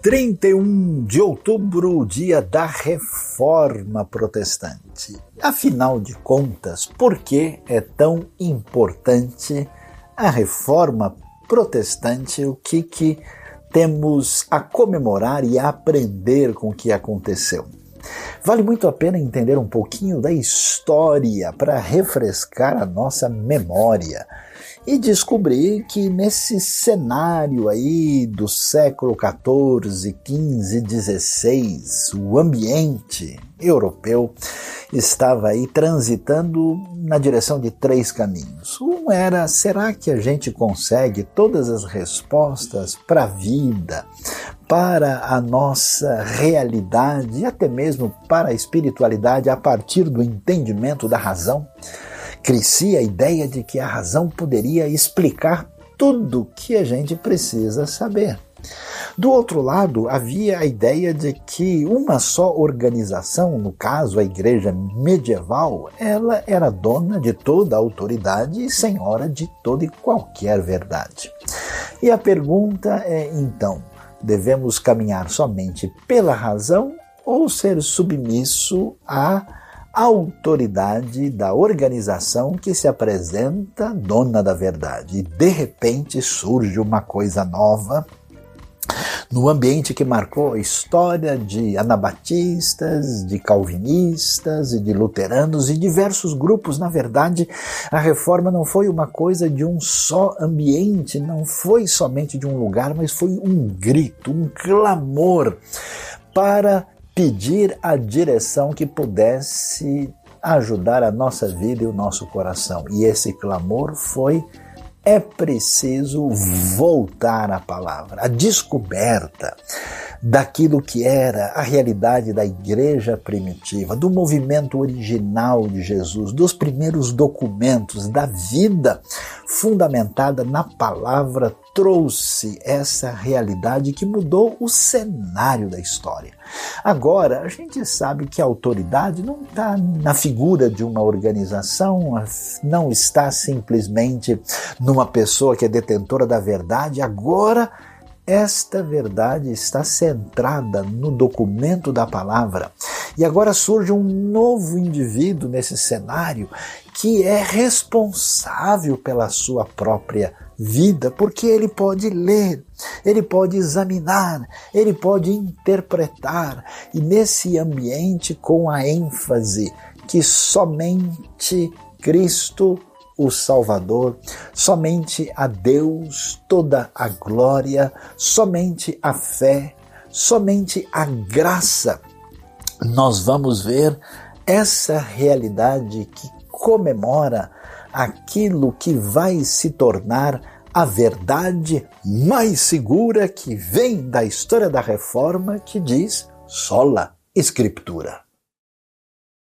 31 de outubro, dia da Reforma Protestante. Afinal de contas, por que é tão importante a Reforma Protestante? O que, que temos a comemorar e a aprender com o que aconteceu? Vale muito a pena entender um pouquinho da história para refrescar a nossa memória e descobri que nesse cenário aí do século XIV, XV, XVI, o ambiente europeu estava aí transitando na direção de três caminhos. Um era: será que a gente consegue todas as respostas para a vida, para a nossa realidade e até mesmo para a espiritualidade a partir do entendimento da razão? Crescia a ideia de que a razão poderia explicar tudo que a gente precisa saber. Do outro lado, havia a ideia de que uma só organização, no caso a igreja medieval, ela era dona de toda a autoridade e senhora de toda e qualquer verdade. E a pergunta é então: devemos caminhar somente pela razão ou ser submisso à autoridade da organização que se apresenta dona da verdade. E de repente surge uma coisa nova no ambiente que marcou a história de anabatistas, de calvinistas e de luteranos e diversos grupos. Na verdade, a reforma não foi uma coisa de um só ambiente, não foi somente de um lugar, mas foi um grito, um clamor para pedir a direção que pudesse ajudar a nossa vida e o nosso coração. E esse clamor foi é preciso voltar à palavra, a descoberta daquilo que era a realidade da igreja primitiva, do movimento original de Jesus, dos primeiros documentos da vida fundamentada na palavra, trouxe essa realidade que mudou o cenário da história. Agora, a gente sabe que a autoridade não está na figura de uma organização, não está simplesmente numa pessoa que é detentora da verdade. Agora, esta verdade está centrada no documento da palavra. E agora surge um novo indivíduo nesse cenário que é responsável pela sua própria vida, porque ele pode ler, ele pode examinar, ele pode interpretar, e nesse ambiente com a ênfase que somente Cristo, o Salvador, somente a Deus toda a glória, somente a fé, somente a graça. Nós vamos ver essa realidade que comemora aquilo que vai se tornar a verdade mais segura que vem da história da reforma que diz sola escritura.